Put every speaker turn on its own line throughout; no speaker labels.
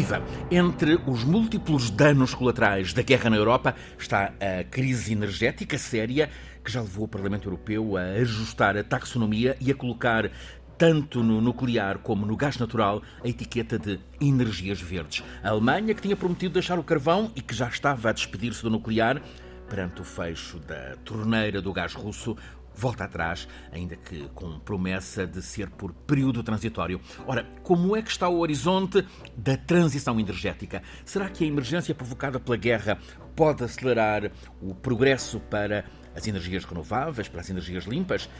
Viva! Entre os múltiplos danos colaterais da guerra na Europa está a crise energética séria que já levou o Parlamento Europeu a ajustar a taxonomia e a colocar tanto no nuclear como no gás natural a etiqueta de energias verdes. A Alemanha, que tinha prometido deixar o carvão e que já estava a despedir-se do nuclear, perante o fecho da torneira do gás russo, volta atrás, ainda que com promessa de ser por período transitório. Ora, como é que está o horizonte da transição energética? Será que a emergência provocada pela guerra pode acelerar o progresso para as energias renováveis, para as energias limpas?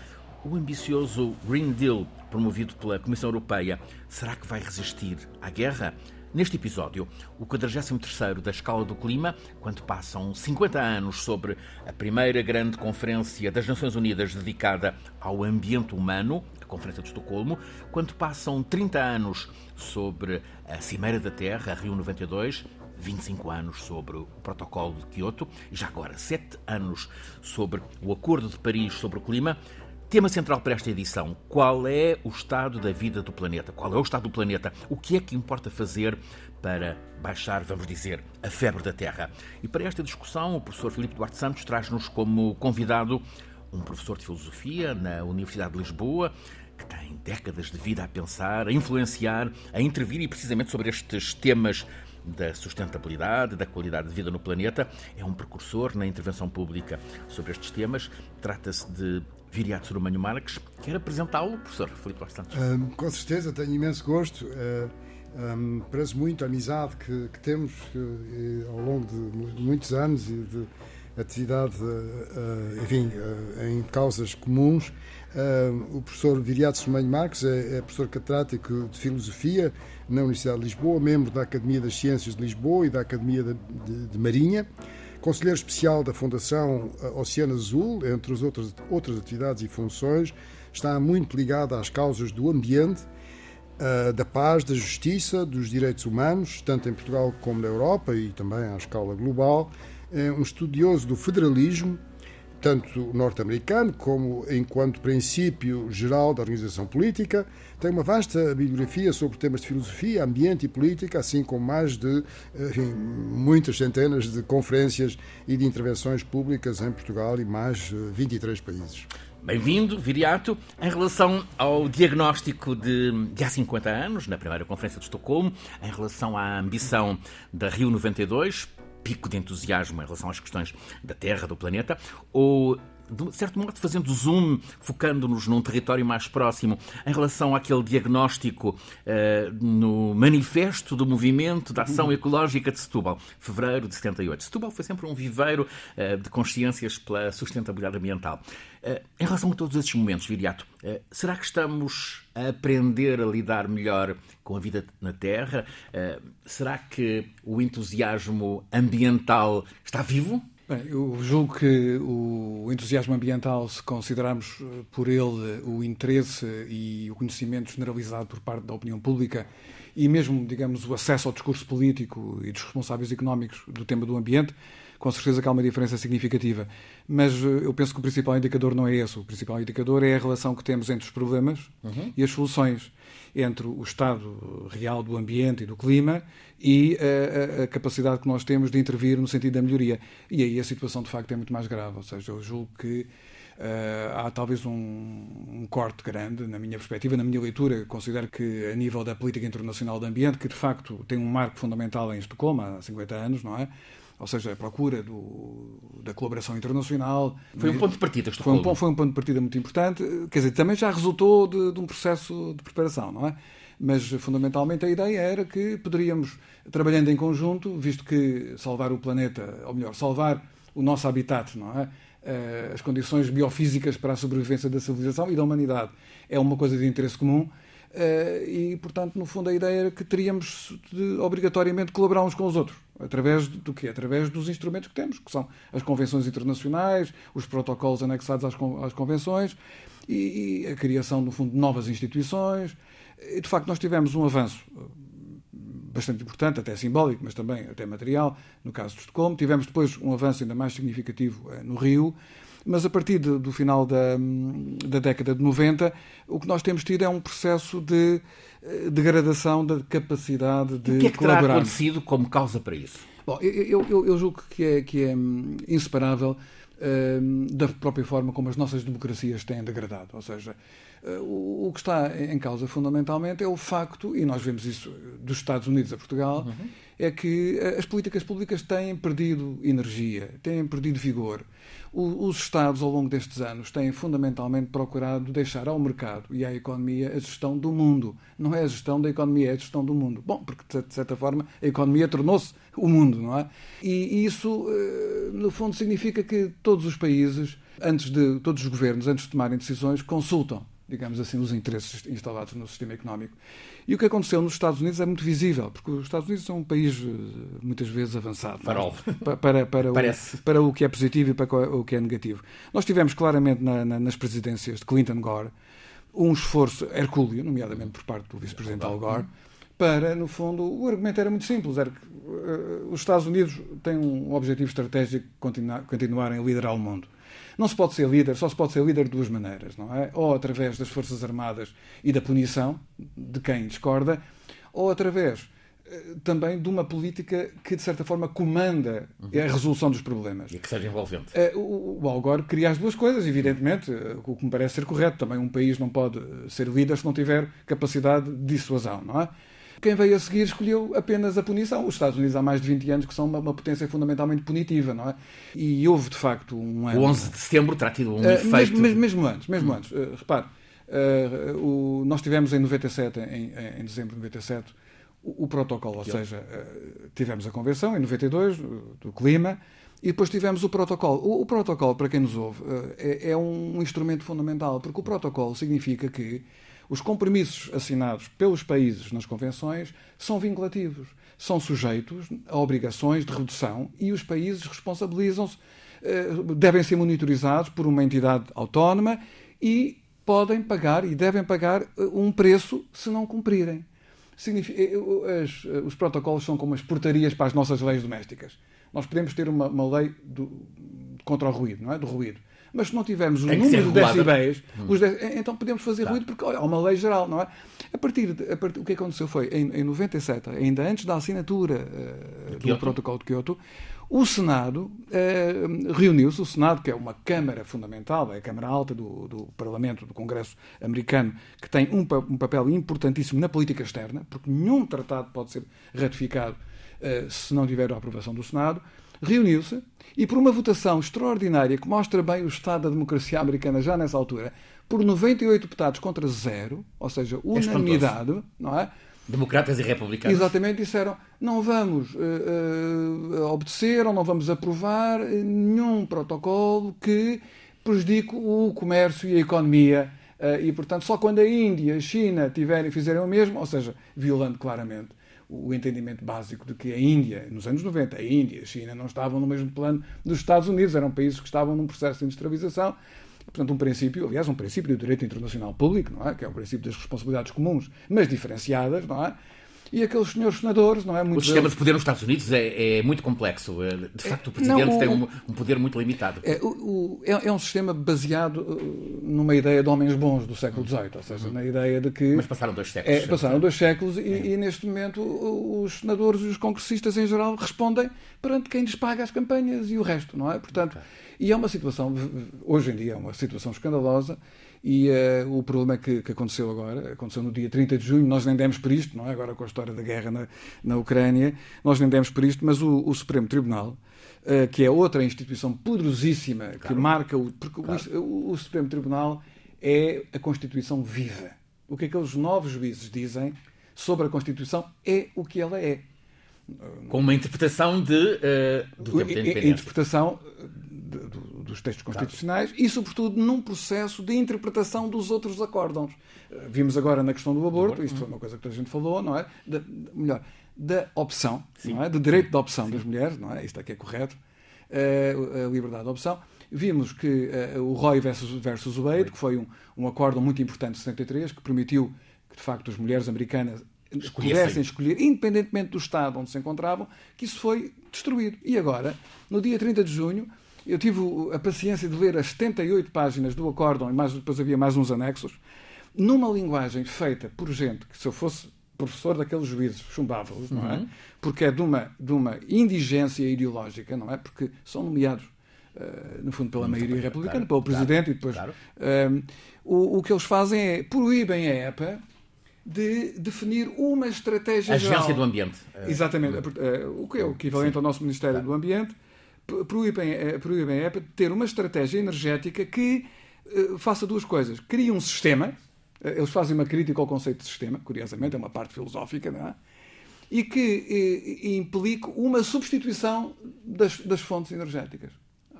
O ambicioso Green Deal, promovido pela Comissão Europeia, será que vai resistir à guerra? Neste episódio, o 43º da Escala do Clima, quando passam 50 anos sobre a primeira grande conferência das Nações Unidas dedicada ao ambiente humano, a Conferência de Estocolmo, quando passam 30 anos sobre a Cimeira da Terra, Rio 92, 25 anos sobre o Protocolo de Kyoto e já agora 7 anos sobre o Acordo de Paris sobre o Clima, Tema central para esta edição: qual é o estado da vida do planeta? Qual é o estado do planeta? O que é que importa fazer para baixar, vamos dizer, a febre da Terra? E para esta discussão, o professor Filipe Duarte Santos traz-nos como convidado um professor de filosofia na Universidade de Lisboa, que tem décadas de vida a pensar, a influenciar, a intervir e precisamente sobre estes temas da sustentabilidade, da qualidade de vida no planeta. É um precursor na intervenção pública sobre estes temas. Trata-se de Viriato Surumanho Marques. Quer apresentá-lo, professor Filipe Santos?
Um, com certeza, tenho imenso gosto. Uh, um, parece muito a amizade que, que temos uh, ao longo de muitos anos e de atividade, uh, enfim, em causas comuns. o professor Viriato Surumanho Marques é, é professor catedrático de Filosofia na Universidade de Lisboa, membro da Academia das Ciências de Lisboa e da Academia de, de, de Marinha. Conselheiro especial da Fundação eh, Oceano Azul, entre as outras, outras atividades e funções, está muito ligado às causas do ambiente, eh, da paz, da justiça, dos direitos humanos, tanto em Portugal como na Europa e também à escala global. É um estudioso do federalismo, tanto norte-americano como enquanto princípio geral da organização política. Tem uma vasta bibliografia sobre temas de filosofia, ambiente e política, assim como mais de enfim, muitas centenas de conferências e de intervenções públicas em Portugal e mais 23 eh, países.
Bem-vindo, Viriato. Em relação ao diagnóstico de, de há 50 anos, na primeira Conferência de Estocolmo, em relação à ambição da Rio 92, pico de entusiasmo em relação às questões da Terra, do planeta, ou de certo modo, fazendo zoom, focando-nos num território mais próximo, em relação àquele diagnóstico uh, no Manifesto do Movimento da Ação Ecológica de Setúbal, fevereiro de 78. Setúbal foi sempre um viveiro uh, de consciências pela sustentabilidade ambiental. Uh, em relação a todos esses momentos, Viriato, será que estamos a aprender a lidar melhor com a vida na Terra? será que o entusiasmo ambiental está vivo?
Bem, eu julgo que o entusiasmo ambiental, se considerarmos eh, por ele o interesse e o conhecimento generalizado por parte da opinião pública e mesmo, digamos, o acesso ao discurso político e dos responsáveis económicos do tema do ambiente, com certeza que há uma diferença significativa. Mas eh, eu penso que o principal indicador não é esse. O principal indicador é a relação que temos entre os problemas uhum. e as soluções, entre o estado real do ambiente e do clima e a, a, a, capacidade que nós temos de intervir no sentido da melhoria. E aí a situação, de facto, é muito mais grave. Ou seja, eu julgo que Uh, há talvez um, um, corte grande, na minha perspectiva, na minha leitura. Considero que, a nível da política internacional do ambiente, que de facto tem um marco fundamental em Estocolmo há 50 anos, não é? Ou seja, a procura do, da colaboração internacional.
Foi um ponto de partida,
foi um, foi um ponto de partida muito importante. Quer dizer, também já resultou de, de um processo de preparação, não é? Mas fundamentalmente a ideia era que poderíamos, trabalhando em conjunto, visto que salvar o planeta, ou melhor, salvar o nosso habitat, não é? Eh, as condições biofísicas para a sobrevivência da civilização e da humanidade é uma coisa de interesse comum. Uh, e, portanto, no fundo, a ideia era que teríamos de obrigatoriamente colaborar uns com os outros. Através do quê? Através dos instrumentos que temos, que são as convenções internacionais, os protocolos anexados às, às convenções e, e, a criação, no fundo, de novas instituições. E, de facto, nós tivemos um avanço bastante importante, até simbólico, mas também até material, no caso de Estocolmo. Tivemos depois um avanço ainda mais significativo no Rio, mas a partir de, do final da, da década de 90, o que nós temos tido é um processo de degradação da capacidade de colaborar. O
que é que terá acontecido como causa para isso?
Bom, eu, eu, eu julgo que é, que é hum, inseparável hum, da própria forma como as nossas democracias têm degradado. Ou seja, uh, o que está em causa fundamentalmente é o facto, e nós vemos isso dos Estados Unidos a Portugal, uhum. é que uh, as políticas públicas têm perdido energia, têm perdido vigor os Estados, ao longo destes anos, têm fundamentalmente procurado deixar ao mercado e à economia a gestão do mundo. Não é a gestão da economia, é a gestão do mundo. Bom, porque, de certa forma, a economia tornou-se o mundo, não é? E isso, eh, no fundo, significa que todos os países, antes de todos os governos, antes de tomarem decisões, consultam digamos assim, os interesses instalados no sistema económico. E o que aconteceu nos Estados Unidos é muito visível, porque os Estados Unidos são um país eh, muitas vezes avançado
é? Farol.
Para, para, para, o, para o que é positivo e para o que é negativo. Nós tivemos claramente na, na, nas presidências de Clinton Gore um esforço hercúleo, nomeadamente por parte do vice-presidente Al Gore, para, no fundo, o argumento era muito simples, era que uh, os Estados Unidos têm um objetivo estratégico de continuar, continuarem a liderar o mundo. Não se pode ser líder, só se pode ser líder de duas maneiras, não é? Ou através das Forças Armadas e da punição de quem discorda, ou através eh, também de uma política que, de certa forma, comanda a resolução dos problemas.
E que seja envolvente.
Eh, o, o Al Gore queria as duas coisas, evidentemente, eh, o que me parece ser correto. Também um país não pode ser líder se não tiver capacidade de dissuasão, não é? Quem veio a seguir escolheu apenas a punição. Os Estados Unidos há mais de 20 anos que são uma, uma potência fundamentalmente punitiva, não é? E houve, de facto, um ano...
O 11 de setembro terá tido um uh, efeito...
Mesmo, mesmo, mesmo antes, mesmo hum. antes. Uh, repare, uh, o, nós tivemos em 97, em, em dezembro de 97, o, o protocolo, ou seja, tivemos a convenção em 92, do clima, e depois tivemos o protocolo. O, o protocolo, para quem nos ouve, é, é um instrumento fundamental, porque o protocolo significa que os compromissos assinados pelos países nas convenções são vinculativos, são sujeitos a obrigações de redução e os países responsabilizam-se, eh, devem ser monitorizados por uma entidade autónoma e podem pagar e devem pagar eh, um preço se não cumprirem. Eh, as, os protocolos são como as portarias para as nossas leis domésticas. Nós podemos ter uma, uma lei do, contra o ruído, não é? Do ruído. Mas se não tivermos o número de decibéis, hum. de... então podemos fazer ruído porque olha, há uma lei geral, não é? A partir, de, a partir o que aconteceu foi, em, em 97, ainda antes da assinatura uh, do Protocolo de Kyoto, o Senado uh, reuniu-se, o Senado, que é uma Câmara fundamental, é a Câmara Alta do, do Parlamento, do Congresso americano, que tem um, um, papel importantíssimo na política externa, porque nenhum tratado pode ser ratificado uh, se não tiver a aprovação do Senado, reuniu-se e, por uma votação extraordinária que mostra bem o estado da democracia americana já nessa altura, por 98 deputados contra zero, ou seja, é unanimidade, é não é?
Democratas e republicanos.
Exatamente, disseram não vamos uh, uh, obedecer ou não vamos aprovar nenhum protocolo que prejudique o comércio e a economia. Uh, e, portanto, só quando a Índia, a China tiverem, fizerem o mesmo, ou seja, violando claramente o entendimento básico de que a Índia, nos anos 90, a Índia e a China não estavam no mesmo plano dos Estados Unidos, eram países que estavam num processo de industrialização. Portanto, um princípio, aliás, um princípio do direito internacional público, não é? que é o princípio das responsabilidades comuns, mas diferenciadas, não é? E aqueles senhores senadores, não é?
Muito o sistema deles... de poder nos Estados Unidos é, é muito complexo. É, de facto, o presidente não, o, tem um, um, poder muito limitado.
É, o, é, é, um sistema baseado uh, numa ideia de homens bons do século XVIII, ou seja, uhum. na ideia de que.
Mas passaram dois séculos.
É, passaram dois séculos e, é. e, neste momento os senadores e os congressistas em geral respondem perante quem lhes paga as campanhas e o resto, não é? Portanto, e é uma situação, hoje em dia, é uma situação escandalosa e uh, o problema que, que, aconteceu agora, aconteceu no dia 30 de junho, nós nem demos por isto, não é? Agora com a história da guerra na, na Ucrânia, nós nem demos por isto, mas o, o Supremo Tribunal, uh, que é outra instituição poderosíssima claro. que marca o. Porque claro. o, o, Supremo Tribunal é a Constituição viva. O que aqueles novos juízes dizem sobre a Constituição é o que ela é.
Com uma interpretação de, uh, do tempo da independência.
Interpretação dos textos constitucionais claro. e, sobretudo, num processo de interpretação dos outros acórdãos. Eh, vimos agora na questão do aborto, isto foi uma coisa que a gente falou, não é? De, melhor, da opção, Sim. não é? Do direito de opção Sim. das mulheres, não é? Isto é que é correto, uh, a liberdade de opção. Vimos que uh, o Roy versus, versus Wade, que foi um, um acórdão muito importante de 73, que permitiu que, de facto, as mulheres americanas pudessem escolher, independentemente do Estado onde se encontravam, que isso foi destruído. E agora, no dia 30 de junho, eu tive a paciência de ler as 78 páginas do acórdão, e mais, depois havia mais uns anexos, numa linguagem feita por gente que, se eu fosse professor daqueles juízes, chumbava-os, não é? Uhum. Porque é de uma, de uma indigência ideológica, não é? Porque são nomeados, uh, no fundo, pela Muito maioria bem, republicana, claro, pelo presidente claro, e depois. Claro. Uh, o, o que eles fazem é proíbem a EPA de definir uma estratégia
Agência
geral.
do Ambiente.
Exatamente. Uh, o que é o equivalente Sim. ao nosso Ministério do Ambiente. Proíbem, proíbem a EPA de ter uma estratégia energética que faça duas coisas. Cria um sistema eles fazem uma crítica ao conceito de sistema, curiosamente, é uma parte filosófica, não é? E que e, implica uma substituição das, das fontes energéticas.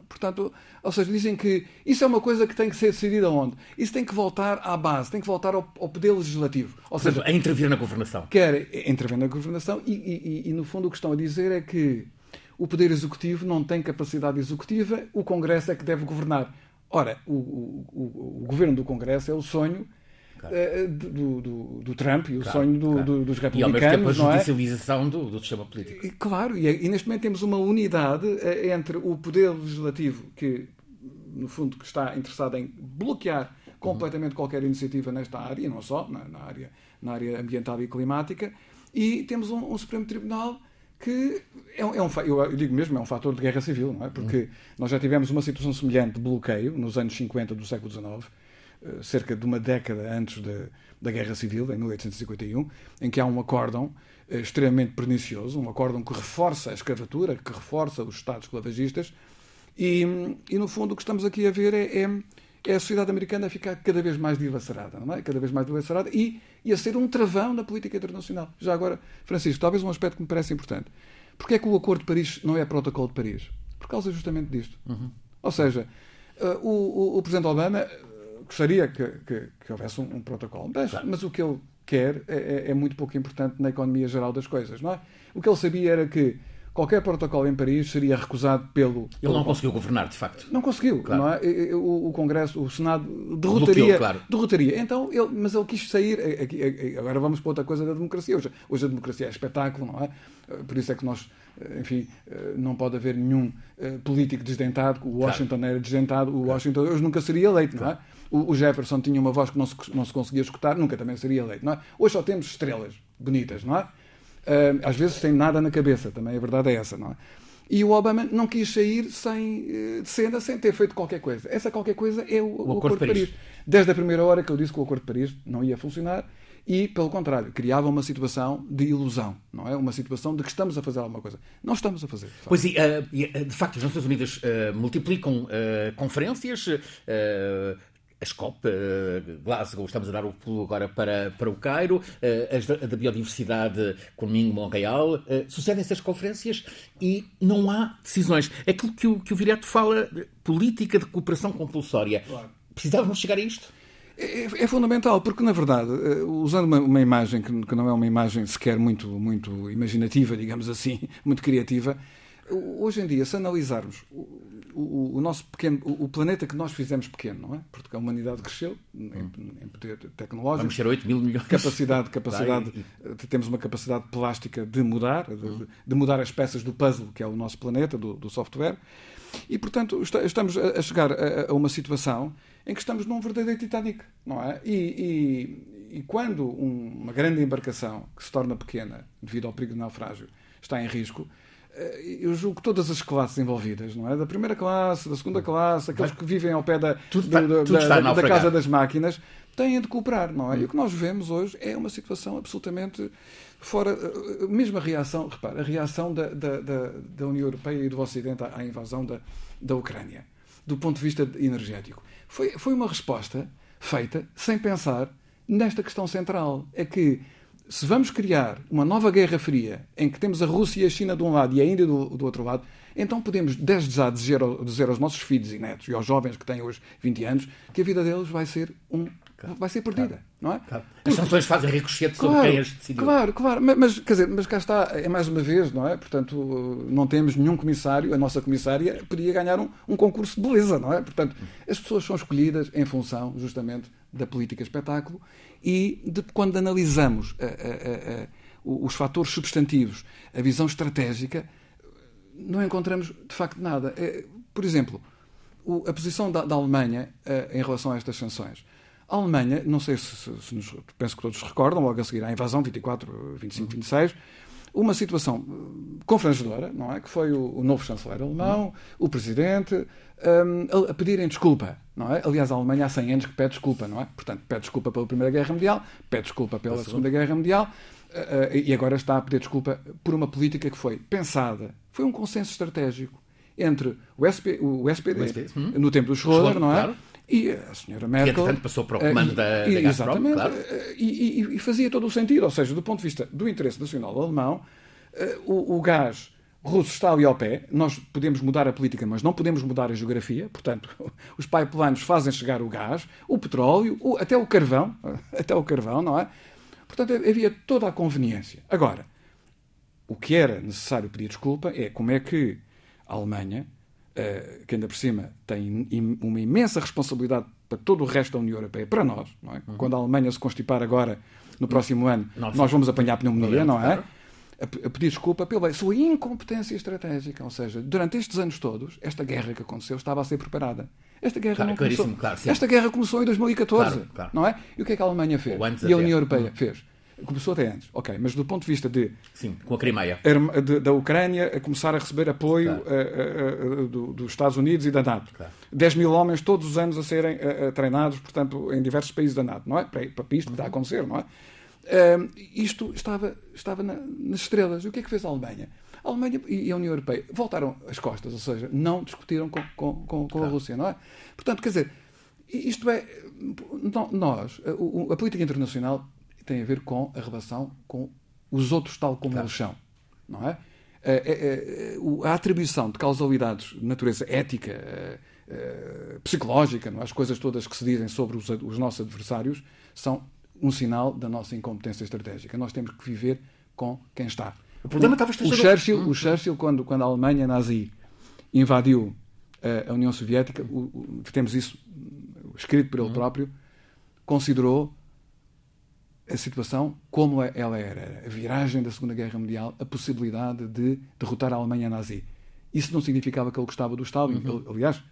Portanto, ou seja, dizem que isso é uma coisa que tem que ser decidida onde? Isso tem que voltar à base, tem que voltar ao, ao poder legislativo. Ou
seja, a intervir na governação.
Quer intervir na governação e, e, e, no fundo, o que estão a dizer é que o poder executivo não tem capacidade executiva, o Congresso é que deve governar. Ora, o, o, o, o governo do Congresso é o sonho claro. uh, do, do, do, Trump e o claro, sonho do, claro. dos republicanos. E ao mesmo tempo a
é? judicialização é? do, sistema político.
E, claro, e, e, neste momento temos uma unidade uh, entre o poder legislativo, que no fundo que está interessado em bloquear completamente uhum. qualquer iniciativa nesta área, e não só, na, na, área, na área ambiental e climática, e temos um, um Supremo Tribunal que é, um, é um, eu digo mesmo, é um fator de guerra civil, não é? Porque uhum. nós já tivemos uma situação semelhante de bloqueio nos anos 50 do século XIX, eh, cerca de uma década antes de, da Guerra Civil, em 1851, em que há um acórdão eh, extremamente pernicioso, um acórdão que reforça a escravatura, que reforça os Estados esclavagistas, e, e no fundo o que estamos aqui a ver é, é, é, a sociedade americana a ficar cada vez mais dilacerada, não é? Cada vez mais dilacerada e, e a ser um travão na política internacional. Já agora, Francisco, talvez um aspecto que me parece importante. Porquê é que o Acordo de Paris não é protocolo de Paris? Por causa justamente disto. Uhum. Ou seja, uh, o, o, o Presidente Obama gostaria que, que, que houvesse um, um protocolo. Mas, claro. mas, o que ele quer é, é, é, muito pouco importante na economia geral das coisas, não é? O que ele sabia era que qualquer protocolo em Paris seria recusado pelo.
Ele
pelo
não conseguiu governar, de facto.
Não conseguiu, claro. não é? O, o, Congresso, o Senado derrotaria. Bloqueou, claro. derrotaria. Então, ele, mas ele quis sair. Aqui, agora vamos para outra coisa da democracia. Hoje, hoje a democracia é espetáculo, não é? Por isso é que nós enfim, não pode haver nenhum político desdentado. O Washington claro. era desdentado, o Washington hoje nunca seria eleito, não é? O, Jefferson tinha uma voz que não se, não se conseguia escutar, nunca também seria eleito, não é? Hoje só temos estrelas bonitas, não é? Às vezes sem nada na cabeça, também a verdade é essa, não é? E o Obama não quis sair sem, uh, de cena sem ter feito qualquer coisa. Essa qualquer coisa é o, o, o Acordo, Acordo de Paris. Paris. Desde a primeira hora que eu disse que o Acordo de Paris não ia funcionar e, pelo contrário, criava uma situação de ilusão, não é? Uma situação de que estamos a fazer alguma coisa. Não estamos a fazer. De
pois, e, uh, de facto, as Nações Unidas uh, multiplicam uh, conferências, as COP, uh, Glasgow, estamos a dar o pulo agora para, para o Cairo, uh, as da, da biodiversidade Minho Montreal, uh, sucedem-se as conferências e não há decisões. É aquilo que o, que o Viriato fala, política de cooperação compulsória. Claro. Precisávamos chegar a isto?
É, é, fundamental, porque na verdade, usando uma, uma imagem que, que, não é uma imagem sequer muito, muito imaginativa, digamos assim, muito criativa, hoje em dia, se analisarmos o, o, nosso pequeno, o, o, planeta que nós fizemos pequeno, não é? Porque a humanidade cresceu em, em poder tecnológico.
Vamos ser 8 mil milhões.
Capacidade, capacidade, temos uma capacidade plástica de mudar, de, de, mudar as peças do puzzle que é o nosso planeta, do, do software. E, portanto, estamos a chegar a, a, uma situação em que estamos num verdadeiro Titanic, não é? E, e, e quando um, uma grande embarcação que se torna pequena devido ao perigo de naufrágio está em risco, eh, eu julgo que todas as classes envolvidas, não é? Da primeira classe, da segunda classe, aqueles que vivem ao pé da, tudo está, do, tudo da, da, da casa das máquinas, têm de cooperar, não é? E o que nós vemos hoje é uma situação absolutamente fora. Eh, mesmo a reação, repara, a reação da, da, da, da União Europeia e do Ocidente à, invasão da, da Ucrânia, do ponto de vista energético, foi, foi uma resposta feita sem pensar nesta questão central. É que se vamos criar uma nova Guerra Fria em que temos a Rússia e a China de um lado e a Índia do, do outro lado, então podemos desde já dizer, dizer aos nossos filhos e netos e aos jovens que têm hoje 20 anos que a vida deles vai ser um claro. vai ser perdida, claro. não é?
Claro. As sanções fazem ricochete sobre
claro,
quem as decidiu.
Claro, claro, mas, mas, quer dizer, mas cá está, é mais uma vez, não é? Portanto, não temos nenhum comissário, a nossa comissária podia ganhar um, um concurso de beleza, não é? Portanto, as pessoas são escolhidas em função, justamente, da política espetáculo e de quando analisamos a, a, a, os fatores substantivos, a visão estratégica, não encontramos de facto nada. É, por exemplo, a posição da, da Alemanha uh, em relação a estas sanções. A Alemanha, não sei se, se, se nos, penso que todos recordam, logo a seguir à invasão, 24, 25, 26, uma situação eh, confrangedora, não é? Que foi o, o novo chanceler alemão, uhum. o presidente, um, a, a, pedirem desculpa, não é? Aliás, a Alemanha há 100 anos que pede desculpa, não é? Portanto, pede desculpa pela Primeira Guerra Mundial, pede desculpa pela Segunda Guerra Mundial uh, uh, e agora está a pedir desculpa por uma política que foi pensada, foi um consenso estratégico entre o, SP, o SPD, o SPD hum. no tempo do Schroeder, não é? Claro. E a senhora Merkel. Que,
entretanto, passou para o comando da, da Gazprom,
Exatamente.
Claro.
E, e, e, fazia todo o sentido. Ou seja, do ponto de vista do interesse nacional alemão, eh, o, o gás russo está ali ao pé. Nós podemos mudar a política, mas não podemos mudar a geografia. Portanto, os pipelines fazem chegar o gás, o petróleo, o, até o carvão. Até o carvão, não é? Portanto, havia toda a conveniência. Agora, o que era necessário pedir desculpa é como é que a Alemanha, uh, que ainda por cima tem uma imensa responsabilidade para todo o resto da União Europeia, para nós, não é? Uhum. Quando a Alemanha se constipar agora, no próximo ano, nós, nós vamos apanhar pneumonia, não é? A, a pedir desculpa pela sua incompetência estratégica. Ou seja, durante estes anos todos, esta guerra que aconteceu estava a ser preparada. Esta guerra claro, não começou. Claro, esta guerra começou em 2014, claro, não é? E o que é que a Alemanha fez? E a União Europeia uhum. fez? Começou até antes, ok, mas do ponto de vista de.
Sim, com a Crimeia.
De, da Ucrânia a começar a receber apoio claro. a, a, a, do, dos Estados Unidos e da NATO. Claro. 10 mil homens todos os anos a serem treinados, portanto, em diversos países da NATO, não é? Para, para isto que está a acontecer, não é? Uh, isto estava, estava na, nas estrelas. E o que é que fez a Alemanha? A Alemanha e a União Europeia voltaram as costas, ou seja, não discutiram com, com, com, com claro. a Rússia, não é? Portanto, quer dizer, isto é. Nós, a, a política internacional tem a ver com a relação com os outros tal como claro. eles são. Não é? A, a, a, a, atribuição de causalidades de natureza ética, eh, psicológica, não é? as coisas todas que se dizem sobre os, os nossos adversários são um sinal da nossa incompetência estratégica. Nós temos que viver com quem está.
O problema
o,
estava
o Churchill, o Churchill quando, quando a Alemanha nazi invadiu a, União Soviética, o, o, temos isso escrito por ele uhum. próprio, considerou a situação como é, ela era. A viragem da Segunda Guerra Mundial, a possibilidade de derrotar a Alemanha nazi. Isso não significava que ele gostava do Stalin. Uhum. Ele, aliás,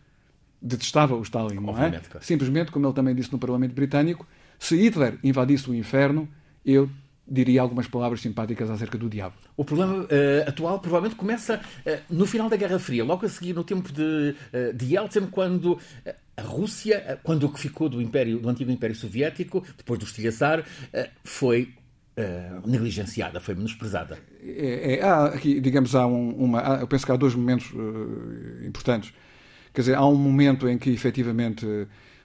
detestava o Stalin, não é? Claro. Simplesmente, como ele também disse no Parlamento Britânico, se Hitler invadisse o inferno, eu diria algumas palavras simpáticas acerca do diabo.
O problema uh, atual provavelmente começa uh, no final da Guerra Fria, logo a seguir no tempo de, uh, de Yeltsin, quando a Rússia, quando o que ficou do, Império, do antigo Império Soviético, depois do estilhaçar, foi negligenciada, foi menosprezada.
É, é, há aqui, digamos, há um, uma, há, eu penso que há dois momentos importantes. Quer dizer, há um momento em que efetivamente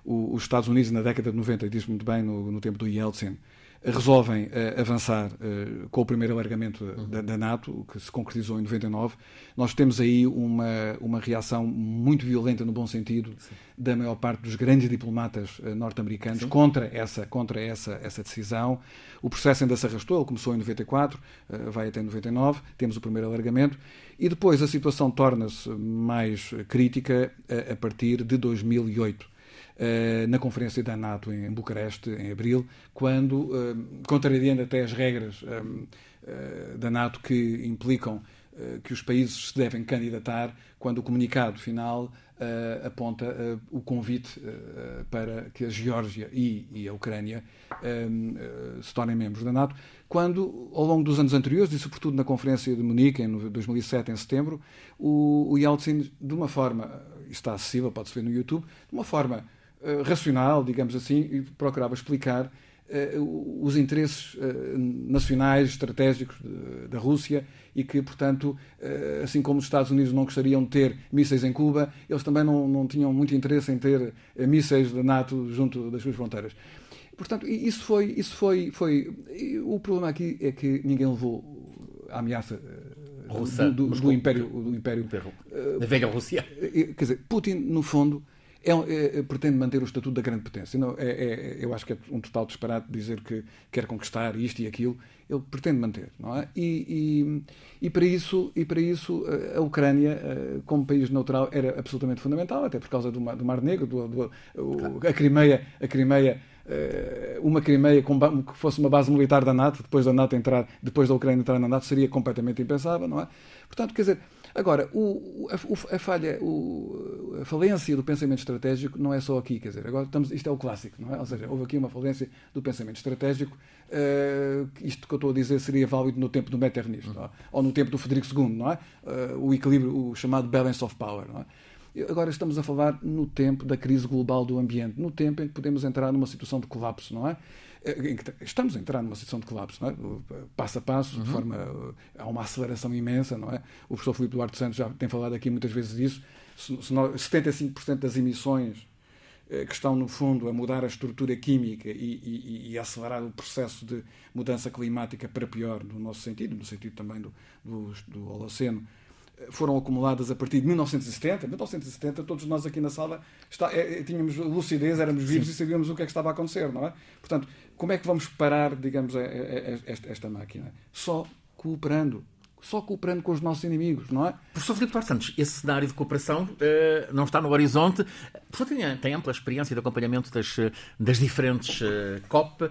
os Estados Unidos, na década de 90, diz muito bem no, no tempo do Yeltsin, resolvem uh, avançar uh, com o primeiro alargamento uhum. da, da, NATO, que se concretizou em 99. Nós temos aí uma, uma reação muito violenta, no bom sentido, Sim. da maior parte dos grandes diplomatas uh, norte-americanos contra, essa, contra essa, essa decisão. O processo ainda se arrastou, ele começou em 94, vai até 99, temos o primeiro alargamento, e depois a situação torna-se mais crítica a, a partir de 2008 eh, na conferência da NATO em Bucareste, em abril, quando, eh, contrariando até as regras eh, da NATO que implicam que os países se devem candidatar, quando o comunicado final aponta o convite para que a Geórgia e, a Ucrânia se tornem membros da NATO, quando, ao longo dos anos anteriores, e sobretudo na Conferência de Munique, em 2007, em setembro, o, Yeltsin, de uma forma, está acessível, pode-se ver no YouTube, de uma forma eh, racional, digamos assim, e procurava explicar uh, os interesses uh, nacionais, estratégicos da Rússia e que, portanto, assim como os Estados Unidos não gostariam de ter mísseis em Cuba, eles também não, não tinham muito interesse em ter mísseis da NATO junto das suas fronteiras. Portanto, isso foi, isso foi, foi. O problema aqui é que ninguém levou a ameaça
Russa,
do, do, do, Império, do Império
da velha Rússia.
Quer dizer, Putin, no fundo, é, é, é, pretende manter o estatuto da grande potência. Não, é, é, eu acho que é um total disparate dizer que quer conquistar isto e aquilo. Ele pretende manter, não é? E, e, e para isso, e para isso a Ucrânia, como país neutral, era absolutamente fundamental, até por causa do Mar, do Mar Negro, do, do, a Crimeia, a Crimeia uma Crimeia que fosse uma base militar da NATO, depois da NATO entrar, depois da Ucrânia entrar na NATO, seria completamente impensável, não é? Portanto, quer dizer, Agora, o, a, a, falha, o, a falência do pensamento estratégico não é só aqui, quer dizer, agora estamos, isto é o clássico, não é? Ou seja, houve aqui uma falência do pensamento estratégico. Uh, isto que eu estou a dizer seria válido no tempo do Metternich, uhum. ou no tempo do Frederico II, não é? Uh, o equilíbrio, o chamado balance of power, não é? Agora estamos a falar no tempo da crise global do ambiente, no tempo em que podemos entrar numa situação de colapso, não é? Estamos a entrar numa situação de colapso, é? passo a passo, uhum. de forma. há uma aceleração imensa, não é? O professor Filipe Duarte Santos já tem falado aqui muitas vezes disso. Se, se nós, 75% das emissões eh, que estão, no fundo, a mudar a estrutura química e, e, e, acelerar o processo de mudança climática para pior, no nosso sentido, no sentido também do, do, do Holoceno, foram acumuladas a partir de 1970. 1970, todos nós aqui na sala está, é, tínhamos lucidez, éramos vivos Sim. e sabíamos o que é que estava a acontecer, não é? Portanto, como é que vamos parar, digamos, esta, esta máquina? Só cooperando, só cooperando com os nossos inimigos, não é?
Professor Filipe Duarte Santos, esse cenário de cooperação uh, não está no horizonte. O professor tem, tem, ampla experiência de acompanhamento das, das diferentes uh, COP. Uh,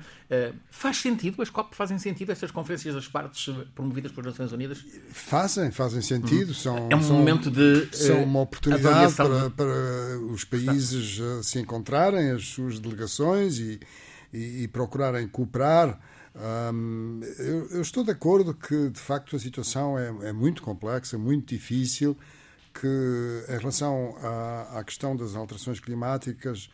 faz sentido? As COP fazem sentido? Estas conferências das partes promovidas pelas Nações Unidas?
Fazem, fazem sentido. São,
é um
são,
momento de.
São uma oportunidade para, para, os países se encontrarem, as suas delegações e, e, e procurarem cooperar um, eu, eu, estou de acordo que, de facto, a situação é, é muito complexa, muito difícil, que em relação à, à questão das alterações climáticas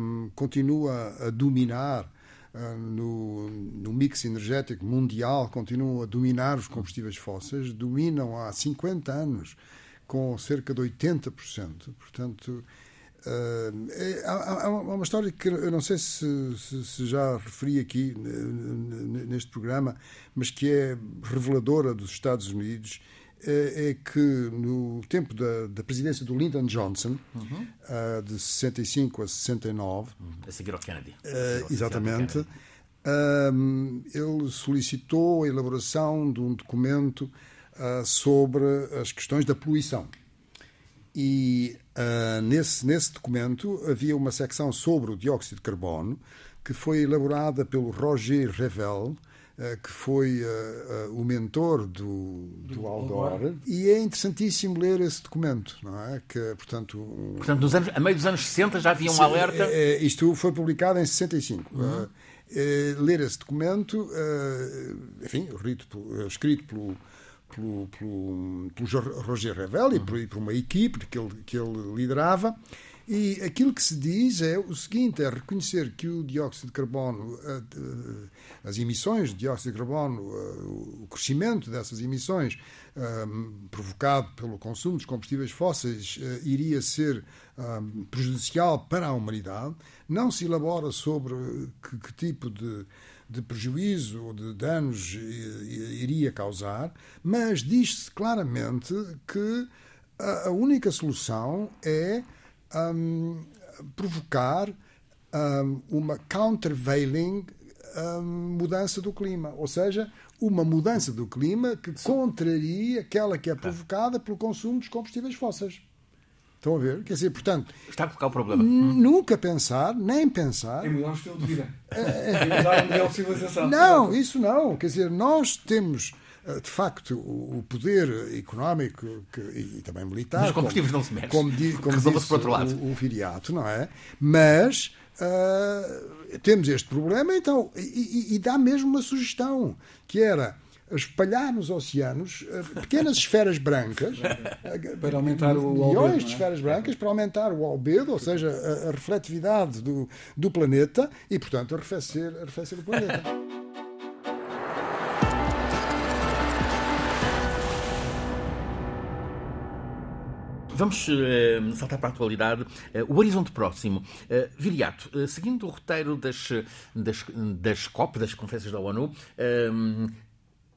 um, continua a dominar uh, no, no, mix energético mundial, continuam a dominar os combustíveis fósseis, dominam há 50 anos com cerca de 80%. Portanto, Uh, é, há, há, uma história que eu não sei se, se, se, já referi aqui neste programa, mas que é reveladora dos Estados Unidos. É, é que no tempo da, da, presidência do Lyndon Johnson, uhum. uh, de 65 a 69,
uhum. a seguir ao Kennedy,
uh, exatamente, Kennedy. ele solicitou a elaboração de um documento sobre as questões da poluição. E uh, nesse, nesse documento havia uma secção sobre o dióxido de carbono que foi elaborada pelo Roger Revel, uh, que foi uh, o mentor do, do Al Gore. E é interessantíssimo ler esse documento, não é? Que, portanto, um...
portanto nos anos, a meio dos anos 60 já havia um Sim, alerta.
É, é, isto foi publicado em 65. Uhum. ler esse documento, enfim, escrito pelo pelo, pelo, pelo Roger Revel e por, e por uma equipe que ele, que ele liderava. E aquilo que se diz é o seguinte: é reconhecer que o dióxido de carbono, as emissões de dióxido de carbono, o crescimento dessas emissões provocado pelo consumo dos combustíveis fósseis iria ser prejudicial para a humanidade. Não se elabora sobre que, que tipo de de prejuízo ou de danos iria causar, mas diz-se claramente que a única solução é um, provocar um, uma countervailing um, mudança do clima, ou seja, uma mudança do clima que contraria aquela que é provocada pelo consumo dos combustíveis fósseis. Estão a ver? Quer dizer, portanto.
Está a colocar o problema.
Nunca pensar, nem pensar.
Em mudar o estilo de vida. em mudar o modelo de civilização.
Não, isso não. Quer dizer, nós temos eh, de facto, o poder económico que, e também militar.
Os combustíveis não se mexem.
Como, di, como disse por outro lado. O, o Viriato, não é? Mas uh, temos este problema, então, e, e, e dá mesmo uma sugestão, que era espalhar nos oceanos eh, pequenas esferas brancas
para aumentar o
milhões albedo, de é? esferas brancas para aumentar o albedo, ou seja, a, a refletividade do, do planeta e, portanto, arrefecer, arrefecer o planeta.
Vamos uh, saltar para a atualidade. Uh, o horizonte próximo. Uh, Viriato, seguindo o roteiro das, das, das COP, das conferências da ONU,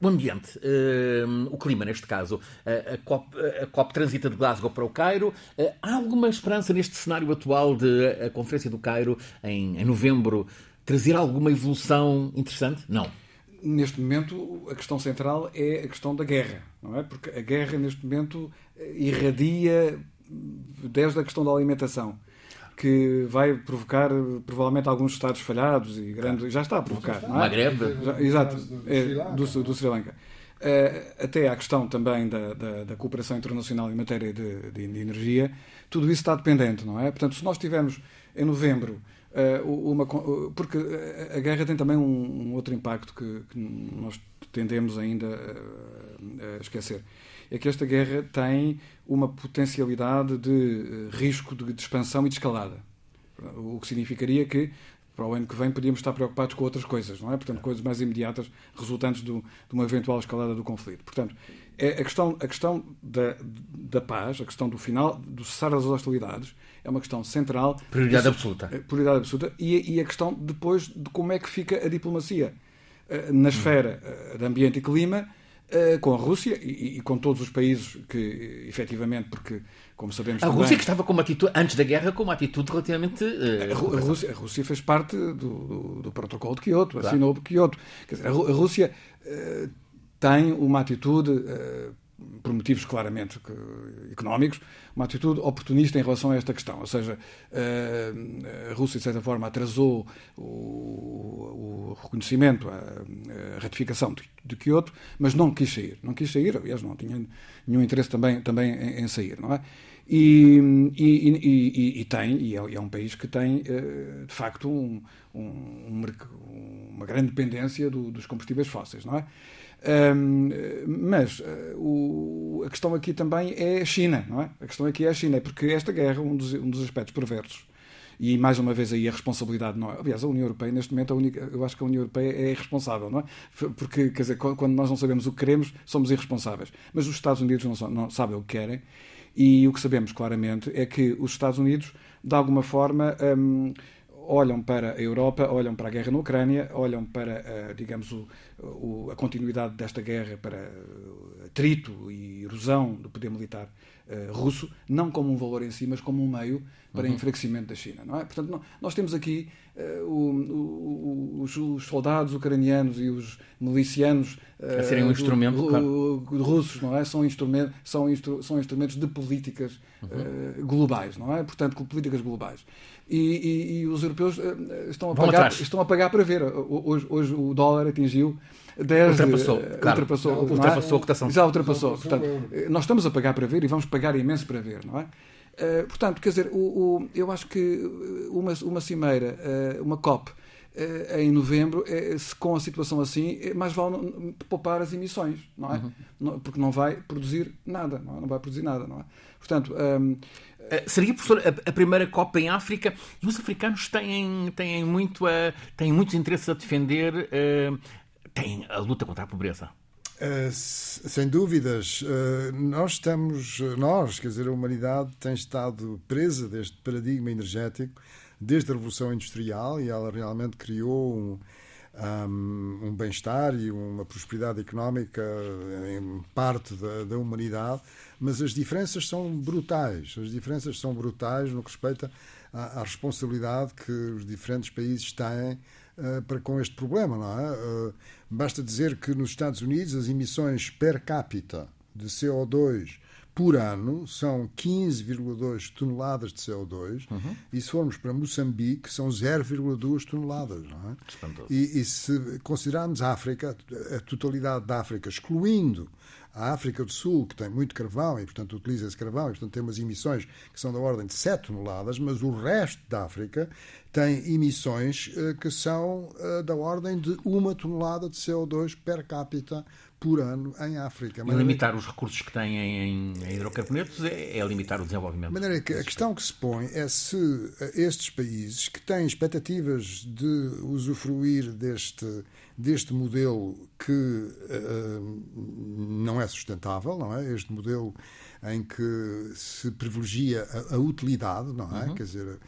o ambiente, uh, o clima neste caso, uh, a, COP, a COP transita de Glasgow para o Cairo. Uh, há alguma esperança neste cenário atual de a Conferência do Cairo, em, em novembro, trazer alguma evolução interessante? Não.
Neste momento, a questão central é a questão da guerra, não é? Porque a guerra, neste momento, irradia desde a questão da alimentação que vai provocar provavelmente alguns estados falhados e grandes. Já está a provocar, não
é? Maghreb.
exato, é, do, do Sri Lanka. Uh, até à questão também da, da, da, cooperação internacional em matéria de, de, de, energia, tudo isso está dependente, não é? Portanto, se nós tivermos em novembro uh, uma. Porque a guerra tem também um, um outro impacto que, que, nós tendemos ainda a esquecer é que esta guerra tem uma potencialidade de eh, risco de, expansão e de escalada. O que significaria que para o ano que vem podíamos estar preocupados com outras coisas, não é? Portanto, coisas mais imediatas resultantes do, de uma eventual escalada do conflito. Portanto, é a questão, a questão da, da paz, a questão do final, do cessar das hostilidades, é uma questão central.
Prioridade absoluta.
É, prioridade absoluta. E, e, a questão depois de como é que fica a diplomacia eh, na esfera hum. de ambiente e clima eh, com a Rússia e, e, com todos os países que, efetivamente, porque, como sabemos.
A
também,
Rússia que estava com uma atitude, antes da guerra, com uma atitude relativamente. Uh,
a, Rússia, a, Rússia, fez parte do, do, protocolo de Kyoto, claro. assinou Kyoto. Quer dizer, a, Rússia uh, tem uma atitude. Uh, por motivos claramente económicos, uma atitude oportunista em relação a esta questão. Ou seja, eh, a Rússia, de certa forma, atrasou o, reconhecimento, a, ratificação de, Kyoto, mas não quis sair. Não quis sair, aliás, não tinha nenhum interesse também, também em, sair, não é? E, e, e, e, tem, e é, é, um país que tem, eh, de facto, um, um, uma grande dependência do, dos combustíveis fósseis, não é? Um, mas uh, o, a questão aqui também é a China, não é? A questão aqui é a China, porque esta guerra, um dos, um dos aspectos perversos, e mais uma vez aí a responsabilidade não é. Aliás, a União Europeia, neste momento, a única, eu acho que a União Europeia é irresponsável, não é? Porque, quer dizer, quando nós não sabemos o que queremos, somos irresponsáveis. Mas os Estados Unidos não, não sabem o que querem, e o que sabemos claramente é que os Estados Unidos, de alguma forma, um, olham para a Europa, olham para a guerra na Ucrânia, olham para, uh, digamos, o, o, a continuidade desta guerra, para atrito e erosão do poder militar uh, russo, não como um valor em si, mas como um meio para uhum. enfraquecimento da China. Não é? Portanto, não, nós temos aqui uh, o, os, os, soldados ucranianos e os milicianos
uh, a serem um instrumento
do, claro. russos, não é? São, instrumento, são, instru, são instrumentos de políticas uhum. globais, não é? Portanto, políticas globais. E, e, e, os europeus estão a, pagar, estão a pagar para ver. Hoje, hoje o dólar atingiu 10,
ultrapassou, claro.
ultrapassou,
já, ultrapassou a cotação.
Já ultrapassou. Portanto, nós estamos a pagar para ver e vamos pagar imenso para ver, não é? Uh, portanto, quer dizer, o, o, eu acho que uma, uma cimeira, uh, uma COP, uh, em novembro, se com a situação assim, mais vale poupar as emissões, não é? Uhum. porque não vai produzir nada, não, é? não vai produzir nada, não é? Portanto, um, ehm,
Seria, professor, a, primeira Copa em África e os africanos têm, têm, muito a, têm muitos interesses a defender, têm a luta contra a pobreza.
Uh, sem dúvidas, uh, nós estamos, nós, quer dizer, a humanidade tem estado presa deste paradigma energético desde a Revolução Industrial e ela realmente criou um, um, um bem-estar e uma prosperidade económica em parte da, da, humanidade, mas as diferenças são brutais. As diferenças são brutais no que respeita à, à responsabilidade que os diferentes países têm uh, para com este problema, não é? Uh, basta dizer que nos Estados Unidos as emissões per capita de CO2 por ano são 15,2 toneladas de CO2 uhum. e se formos para Moçambique são 0,2 toneladas. Não é? e, e, se considerarmos a África, a totalidade da África, excluindo a África do Sul, que tem muito carvão e, portanto, utiliza esse carvão e, portanto, tem umas emissões que são da ordem de 7 toneladas, mas o resto da África tem emissões uh, que são uh, da ordem de uma tonelada de CO2 per capita por ano em África.
E limitar os recursos que têm em, em hidrocarbonetos é, é, limitar o desenvolvimento.
De maneira que a questão que se põe é se eh, estes países que têm expectativas de usufruir deste, deste modelo que uh, não é sustentável, não é? Este modelo em que se privilegia a, a utilidade, não é? Uhum. Quer dizer,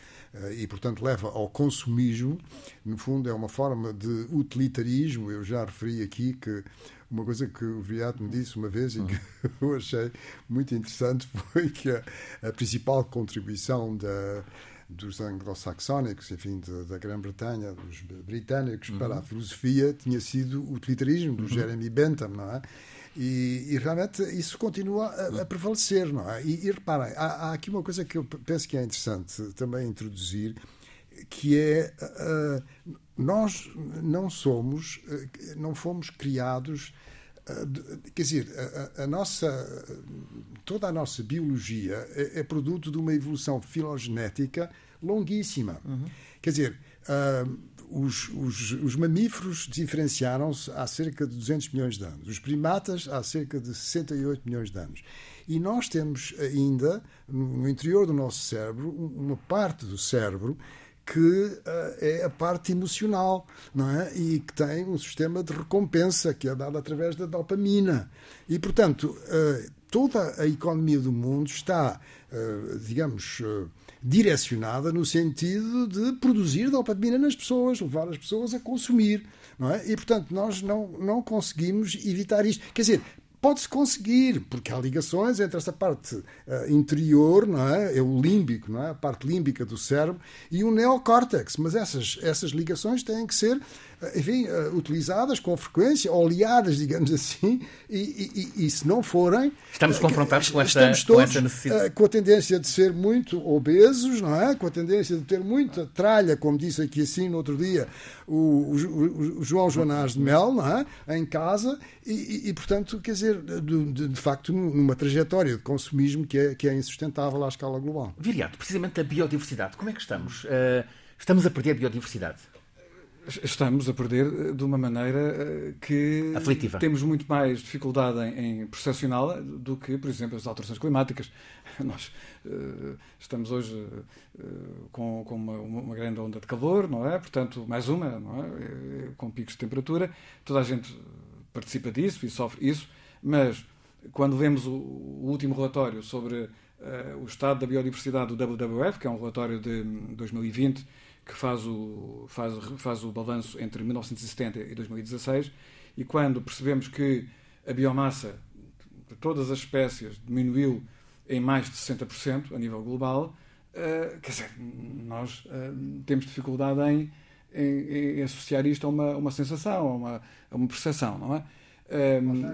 e, portanto, leva ao consumismo. No fundo, é uma forma de utilitarismo. Eu já referi aqui que uma coisa que o Viriato me disse uma vez e que eu achei muito interessante foi que a, a principal contribuição da dos anglo-saxónicos, enfim, de, da Grã-Bretanha, dos britânicos, uhum. para a filosofia tinha sido o utilitarismo do uhum. Jeremy Bentham, não é? E, e, realmente isso continua a, a prevalecer, não é? E, e reparem, há, há, aqui uma coisa que eu penso que é interessante também introduzir, que é uh, nós não somos, uh, não fomos criados quer dizer, a, a, nossa, toda a nossa biologia é, é, produto de uma evolução filogenética longuíssima. Uhum. Quer dizer, uh, os, os, os, mamíferos diferenciaram-se há cerca de 200 milhões de anos, os primatas há cerca de 68 milhões de anos. E nós temos ainda, no interior do nosso cérebro, uma parte do cérebro que uh, é a parte emocional, não é? E que tem um sistema de recompensa que é dado através da dopamina. E, portanto, uh, toda a economia do mundo está, uh, digamos, direcionada no sentido de produzir dopamina nas pessoas, levar as pessoas a consumir. Não é? E, portanto, nós não, não conseguimos evitar isto. Quer dizer, Pode-se conseguir, porque há ligações entre esta parte uh, interior, não é? é o límbico, não é? a parte límbica do cérebro, e o neocórtex. Mas essas, essas ligações têm que ser enfim, uh, utilizadas com frequência, oleadas, digamos assim, e, e, e se não forem.
Estamos confrontados com esta,
estamos todos,
com esta necessidade.
Com a tendência de ser muito obesos, não é? Com a tendência de ter muita tralha, como disse aqui assim no outro dia o, o, o João Joanás de Mel, não é? Em casa, e, e portanto, quer dizer, de, de, de, facto, numa trajetória de consumismo que é, que é insustentável à escala global.
Viriato, precisamente a biodiversidade, como é que estamos? Uh, estamos a perder a biodiversidade?
Estamos a perder eh, de uma maneira eh, que
Aflitiva.
temos muito mais dificuldade em, em percepcioná-la do que, por exemplo, as alterações climáticas. Nós uh, estamos hoje uh, com, com uma, uma, grande onda de calor, não é? Portanto, mais uma, não é? Com picos de temperatura. Toda a gente participa disso e sofre isso, mas quando vemos o, o último relatório sobre uh, o estado da biodiversidade do WWF, que é um relatório de 2020 que faz o, faz, faz o balanço entre 1970 e 2016, e quando percebemos que a biomassa de todas as espécies diminuiu em mais de 60% a nível global, uh, quer dizer, nós uh, temos dificuldade em, em, em, associar isto a uma, uma sensação, a uma, a uma percepção, não é?
Um,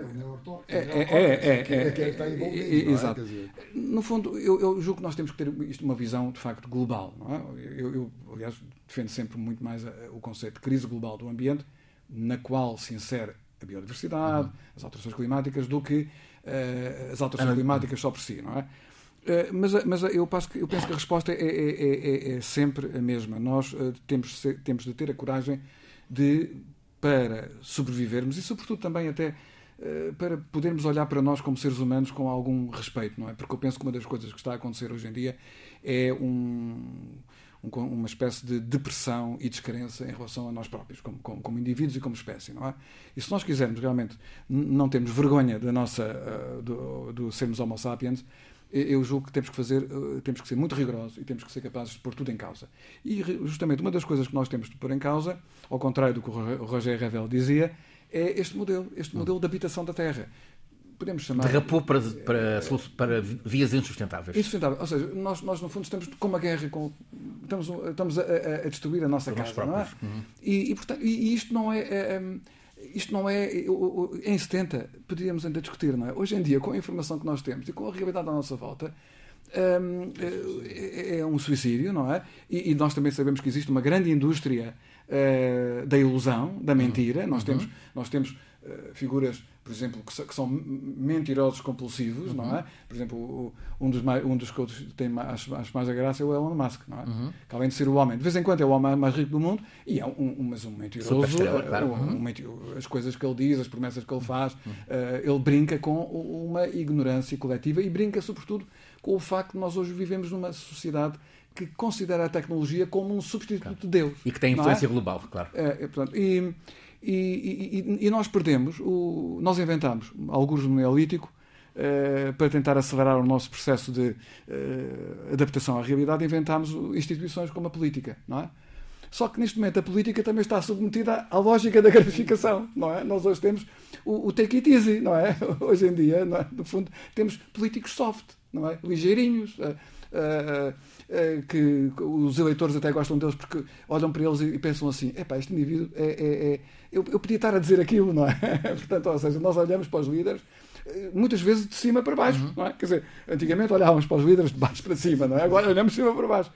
é, é, é, é, que.
Exato. No fundo, eu, eu, julgo que nós temos que ter isto uma visão de facto global. Não é? eu, eu, aliás, defendo sempre muito mais o conceito de crise global do ambiente, na qual se insere a biodiversidade, uhum. as alterações climáticas, do que uh, as alterações climáticas só por si, não é? Uh, mas mas eu, passo, eu, penso que a resposta é, é, é, é sempre a mesma. Nós uh, temos, temos de ter a coragem de para sobrevivermos e, sobretudo, também até uh, para podermos olhar para nós como seres humanos com algum respeito, não é? Porque eu penso que uma das coisas que está a acontecer hoje em dia é um, um, uma espécie de depressão e descrença em relação a nós próprios, como, como, como, indivíduos e como espécie, não é? E se nós quisermos realmente não termos vergonha da nossa, uh, do, do sermos homo sapiens, eu julgo que temos que fazer, eh, temos que ser muito rigorosos e temos que ser capazes de pôr tudo em causa. E justamente uma das coisas que nós temos de pôr em causa, ao contrário do que o Roger Revel dizia, é este modelo, este modelo de habitação da Terra.
Podemos chamar. Derrapou para, para, para vias insustentáveis.
Insustentáveis. Ou seja, nós, nós no fundo estamos com uma guerra, com, estamos, estamos a, a, a destruir a nossa Por casa, não é? Uhum. E, e, portanto, e, isto não é, é, é isto não é. Em 70 poderíamos ainda discutir, não é? Hoje em dia, com a informação que nós temos e com a realidade à nossa volta, hum, é, é um suicídio, não é? E, e, nós também sabemos que existe uma grande indústria uh, da ilusão, da mentira. Uhum. Nós temos, nós temos uh, figuras por exemplo, que, são mentirosos compulsivos, uhum. não é? Por exemplo, um dos, mais, um dos que eu tenho, acho, acho mais a graça é o Elon Musk, não é? Uhum. Que além de ser o homem, de vez em quando é o homem mais rico do mundo, e é um, um mas um mentiroso.
Estrela, claro.
um, um, as coisas que ele diz, as promessas que ele faz, uhum. uh, ele brinca com uma ignorância coletiva e brinca, sobretudo, com o facto de nós hoje vivemos numa sociedade que considera a tecnologia como um substituto claro. de Deus.
E que tem influência é? global, claro.
É, é, portanto, e, e, e, e nós perdemos, o, nós inventamos alguns no Neolítico uh, para tentar acelerar o nosso processo de uh, adaptação à realidade, inventámos instituições como a política, não é? Só que neste momento a política também está submetida à lógica da gratificação, não é? Nós hoje temos o, o take it easy, não é? Hoje em dia, é? no fundo, temos políticos soft, não é? Ligeirinhos, uh, que os eleitores até gostam deles porque olham para eles e, pensam assim: epá, este indivíduo é. é, é... Eu, eu podia estar a dizer aquilo, não é? Portanto, ou seja, nós olhamos para os líderes muitas vezes de cima para baixo, uhum. não é? Quer dizer, antigamente olhávamos para os líderes de baixo para cima, não é? Agora olhamos de cima para baixo.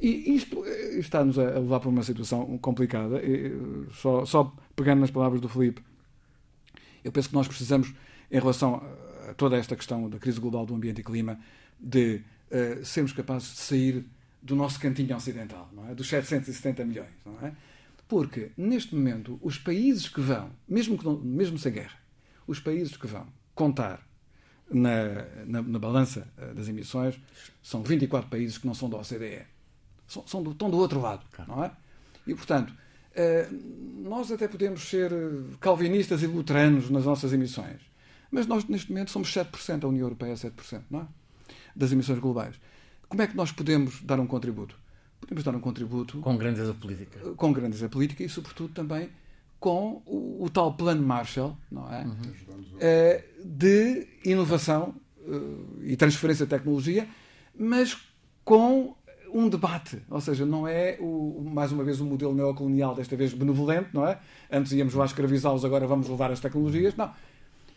E isto eh, está-nos a levar para uma situação complicada. Só, só pegando nas palavras do Felipe, eu penso que nós precisamos, em relação a toda esta questão da crise global do ambiente e clima, de uh, sermos capazes de sair do nosso cantinho ocidental, não é? dos 770 milhões. Não é? Porque, neste momento, os países que vão, mesmo, que não, mesmo sem guerra, os países que vão contar na, na, na balança eh, das emissões são 24 países que não são da OCDE são, são do, estão do outro lado, claro. não é? E, portanto, eh, nós até podemos ser calvinistas e luteranos nas nossas emissões, mas nós, neste momento, somos 7%, a União Europeia é 7%, não é? Das emissões globais. Como é que nós podemos dar um contributo? Podemos dar um contributo...
Com grandeza política.
Com grandeza política e, sobretudo, também com o, o tal plano Marshall, não é? Uhum. Eh, de inovação eh, e transferência de tecnologia, mas com um debate, ou seja, não é o, mais uma vez o modelo neocolonial, desta vez benevolente, não é? Antes íamos lá escravizá-los, agora vamos levar as tecnologias, não.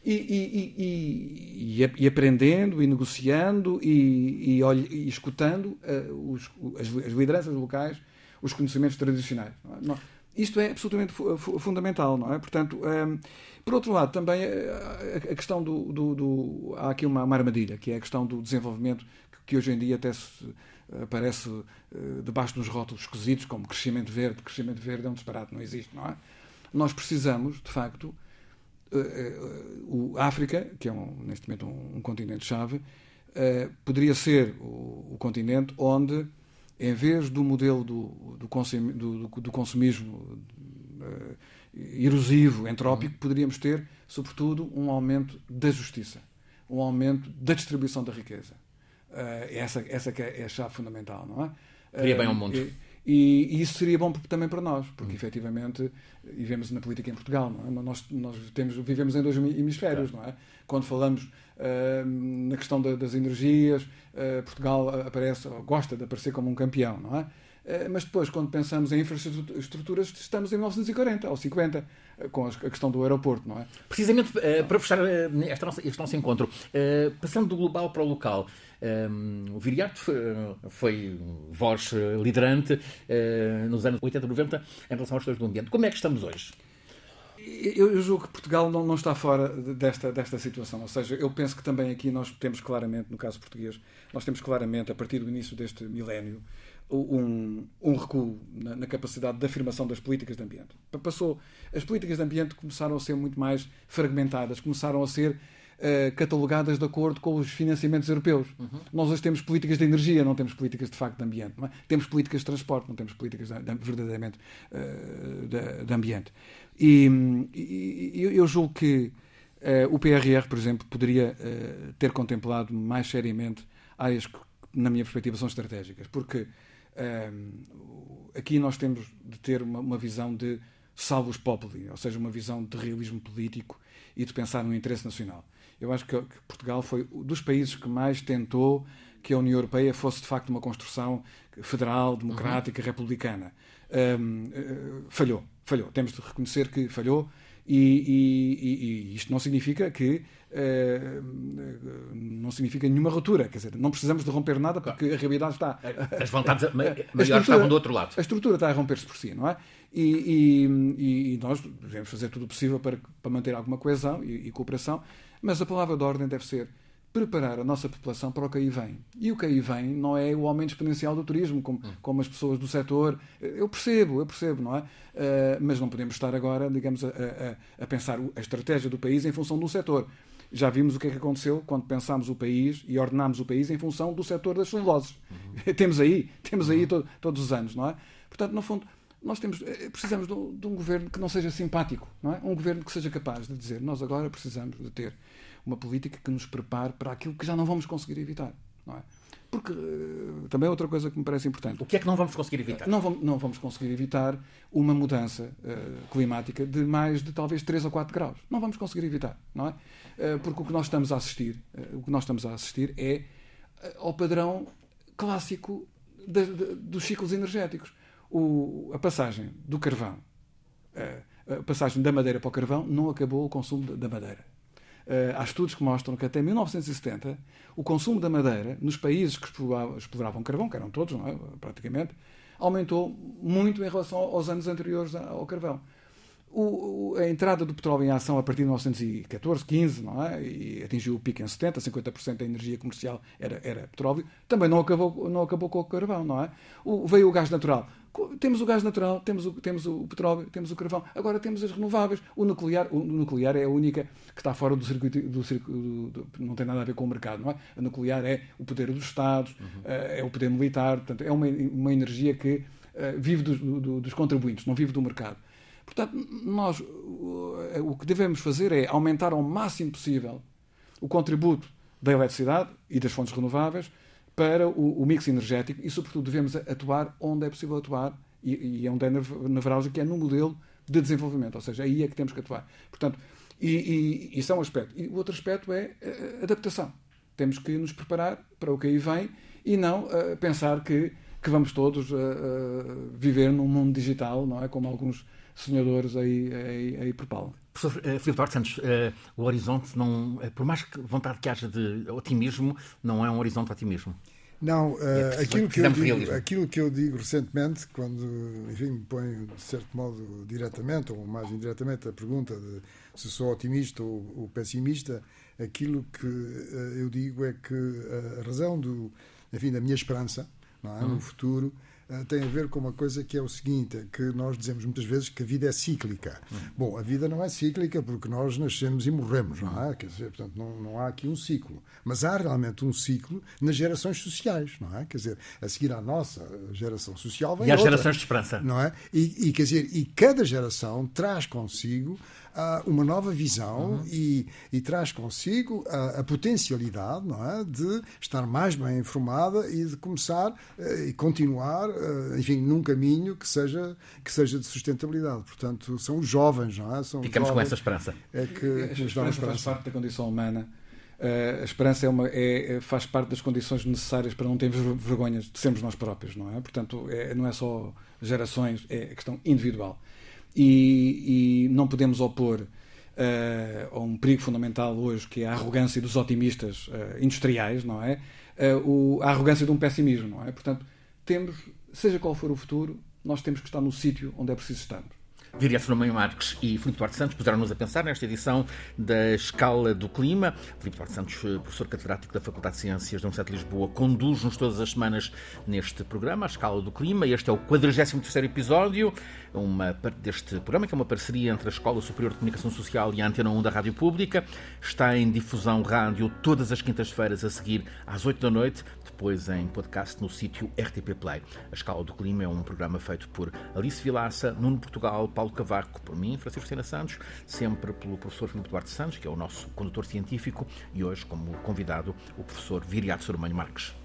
E, e, e, e aprendendo, e negociando, e, e escutando uh, os, as, as, lideranças locais, os conhecimentos tradicionais. É? não, isto é absolutamente fundamental, não é? Portanto, um, ehm, por outro lado, também eh, a, a questão do, do, do, Há aqui uma, uma, armadilha, que é a questão do desenvolvimento, que, que hoje em dia até se aparece uh, debaixo dos rótulos esquisitos, como crescimento verde. Crescimento verde é um disparate, não existe, não é? Nós precisamos, de facto, o África, que é um, neste momento um, um continente-chave, poderia ser o, o, continente onde, em vez do modelo do, do, consum, do, do consumismo erosivo, entrópico, uhum. poderíamos ter, sobretudo, um aumento da justiça, um aumento da distribuição da riqueza essa, essa que é, é a chave fundamental, não é?
Queria bem ao mundo.
E, e, e, isso seria bom também para nós, porque hum. efetivamente vivemos na política em Portugal, não é? Nós, nós temos, vivemos em dois hemisférios, não é? Quando falamos uh, na questão da, das energias, uh, Portugal aparece, gosta de aparecer como um campeão, não é? Mas depois, quando pensamos em infraestruturas, estamos em 1940 ou 50 com a questão do aeroporto, não é?
Precisamente para fechar este nosso, encontro, passando do global para o local, o Viriato foi, voz liderante nos anos 80, 90 em relação aos questões do ambiente. Como é que estamos hoje?
Eu, eu julgo que Portugal não, não, está fora desta, desta situação. Ou seja, eu penso que também aqui nós temos claramente, no caso português, nós temos claramente, a partir do início deste milénio, um, um recuo na, na, capacidade de afirmação das políticas de ambiente. Passou, as políticas de ambiente começaram a ser muito mais fragmentadas, começaram a ser uh, catalogadas de acordo com os financiamentos europeus. Uhum. Nós hoje temos políticas de energia, não temos políticas de facto de ambiente. É? Temos políticas de transporte, não temos políticas de, de, verdadeiramente uh, de, de, ambiente. E, e, eu julgo que uh, o PRR, por exemplo, poderia ter contemplado mais seriamente áreas que, na minha perspectiva, são estratégicas. Porque aqui nós temos de ter uma, uma visão de salvos populi, ou seja, uma visão de realismo político e de pensar no interesse nacional. Eu acho que, Portugal foi um dos países que mais tentou que a União Europeia fosse de facto uma construção federal, democrática, uhum. republicana. Um, eh, falhou, falhou. Temos de reconhecer que falhou e, e, e isto não significa que não significa nenhuma ruptura. Quer dizer, não precisamos de romper nada porque a realidade está.
As vontades maiores estavam do outro lado.
A estrutura está a romper-se por si, não é? E, e, nós devemos fazer tudo o possível para, para manter alguma coesão e, cooperação mas a palavra de ordem deve ser preparar a nossa população para o que aí vem. E o que aí vem não é o aumento exponencial do turismo, como, hum. como as pessoas do setor. Eu percebo, eu percebo, não é? Uh, mas não podemos estar agora, digamos, a, a, a, pensar a estratégia do país em função do setor. Já vimos o que é que aconteceu quando pensámos o país e ordenámos o país em função do setor das celuloses. Uhum. temos aí, temos aí uhum. to, todos os anos, não é? Portanto, no fundo, nós temos, eh, precisamos de um, de um, governo que não seja simpático, não é? Um governo que seja capaz de dizer nós agora precisamos de ter uma política que nos prepare para aquilo que já não vamos conseguir evitar. Não é? Porque também é outra coisa que me parece importante.
O que é que não vamos conseguir evitar?
Não vamos, não vamos conseguir evitar uma mudança climática de mais de talvez 3 ou 4 graus. Não vamos conseguir evitar, não é? porque o que nós estamos a assistir, o que nós estamos a assistir é ao padrão clássico de, de, dos ciclos energéticos. O, a passagem do carvão, a passagem da madeira para o carvão, não acabou o consumo da madeira. Há estudos que mostram que até 1970 o consumo da madeira nos países que exploravam, exploravam carvão, que eram todos, é? praticamente, aumentou muito em relação aos anos anteriores ao carvão. O, a entrada do petróleo em ação a partir de 1914, 15, não é? e atingiu o pico em 70, 50% da energia comercial era, era petróleo, também não acabou, não acabou com o carvão, não é? O, veio o gás natural. Temos o gás natural, temos o, temos o petróleo, temos o carvão, agora temos as renováveis. O nuclear, o nuclear é a única que está fora do circuito, do circuito do, não tem nada a ver com o mercado, não é? A nuclear é o poder dos Estados, uhum. é o poder militar, portanto, é uma, uma energia que uh, vive dos, do, dos contribuintes, não vive do mercado. Portanto, nós o que devemos fazer é aumentar ao máximo possível o contributo da eletricidade e das fontes renováveis para o, o mix energético e, sobretudo, devemos atuar onde é possível atuar e, e onde é nevrálgico, que é no modelo de desenvolvimento, ou seja, aí é que temos que atuar. Portanto, e, e, isso é um aspecto. E o outro aspecto é a adaptação. Temos que nos preparar para o que aí vem e não uh, pensar que, que vamos todos uh, uh, viver num mundo digital, não é? Como alguns sonhadores aí, aí, aí propalam.
Professor uh, Filipe Duarte Santos, uh, o horizonte, não, uh, por mais que vontade que haja de otimismo, não é um horizonte de otimismo.
Não, é aquilo, que eu digo, aquilo que eu digo recentemente, quando enfim, me ponho de certo modo diretamente ou mais indiretamente a pergunta de se sou otimista ou, ou pessimista, aquilo que eu digo é que a razão do, enfim, da minha esperança não é, hum. no futuro eh, tem a ver com uma coisa que é o seguinte, é que nós dizemos muitas vezes que a vida é cíclica. Hum. Bom, a vida não é cíclica porque nós nascemos e morremos, não é? Quer dizer, portanto, não, não há aqui um ciclo. Mas há realmente um ciclo nas gerações sociais, não é? Quer dizer, a seguir à nossa geração social vem
E às
outra,
gerações de esperança.
Não é? E, e, quer dizer, e cada geração traz consigo uma nova visão uhum. e, e, traz consigo a, a, potencialidade não é, de estar mais bem informada e de começar uh, e continuar, uh, enfim, num caminho que seja, que seja de sustentabilidade. Portanto, são os jovens, não é? São
Ficamos com essa esperança.
É que,
a esperança faz parte da condição humana. Uh, a esperança é uma, é, é, faz parte das condições necessárias para não termos vergonhas de sermos nós próprios, não é? Portanto, é, não é só gerações, é questão individual e, e não podemos opor uh, a um perigo fundamental hoje, que é a arrogância dos otimistas uh, industriais, não é? Uh, o, a arrogância de um pessimismo, não é? Portanto, temos, seja qual for o futuro, nós temos que estar no sítio onde é preciso estarmos.
Viria Fernando Marques e Filipe Duarte Santos puseram-nos a pensar nesta edição da Escala do Clima. Filipe Duarte Santos, professor catedrático da Faculdade de Ciências da Universidade de Lisboa, conduz-nos todas as semanas neste programa, a Escala do Clima. Este é o 43 episódio uma, deste programa, que é uma parceria entre a Escola Superior de Comunicação Social e a Antena 1 da Rádio Pública. Está em difusão rádio todas as quintas-feiras a seguir às 8 da noite, depois em podcast no sítio RTP Play. A Escala do Clima é um programa feito por Alice Vilaça, Nuno Portugal, Paulo Cavaco, por mim, Francisco Sena Santos, sempre pelo professor Filipe Duarte Santos, que é o nosso condutor científico, e hoje, como convidado, o professor Viriato Sormanho Marques.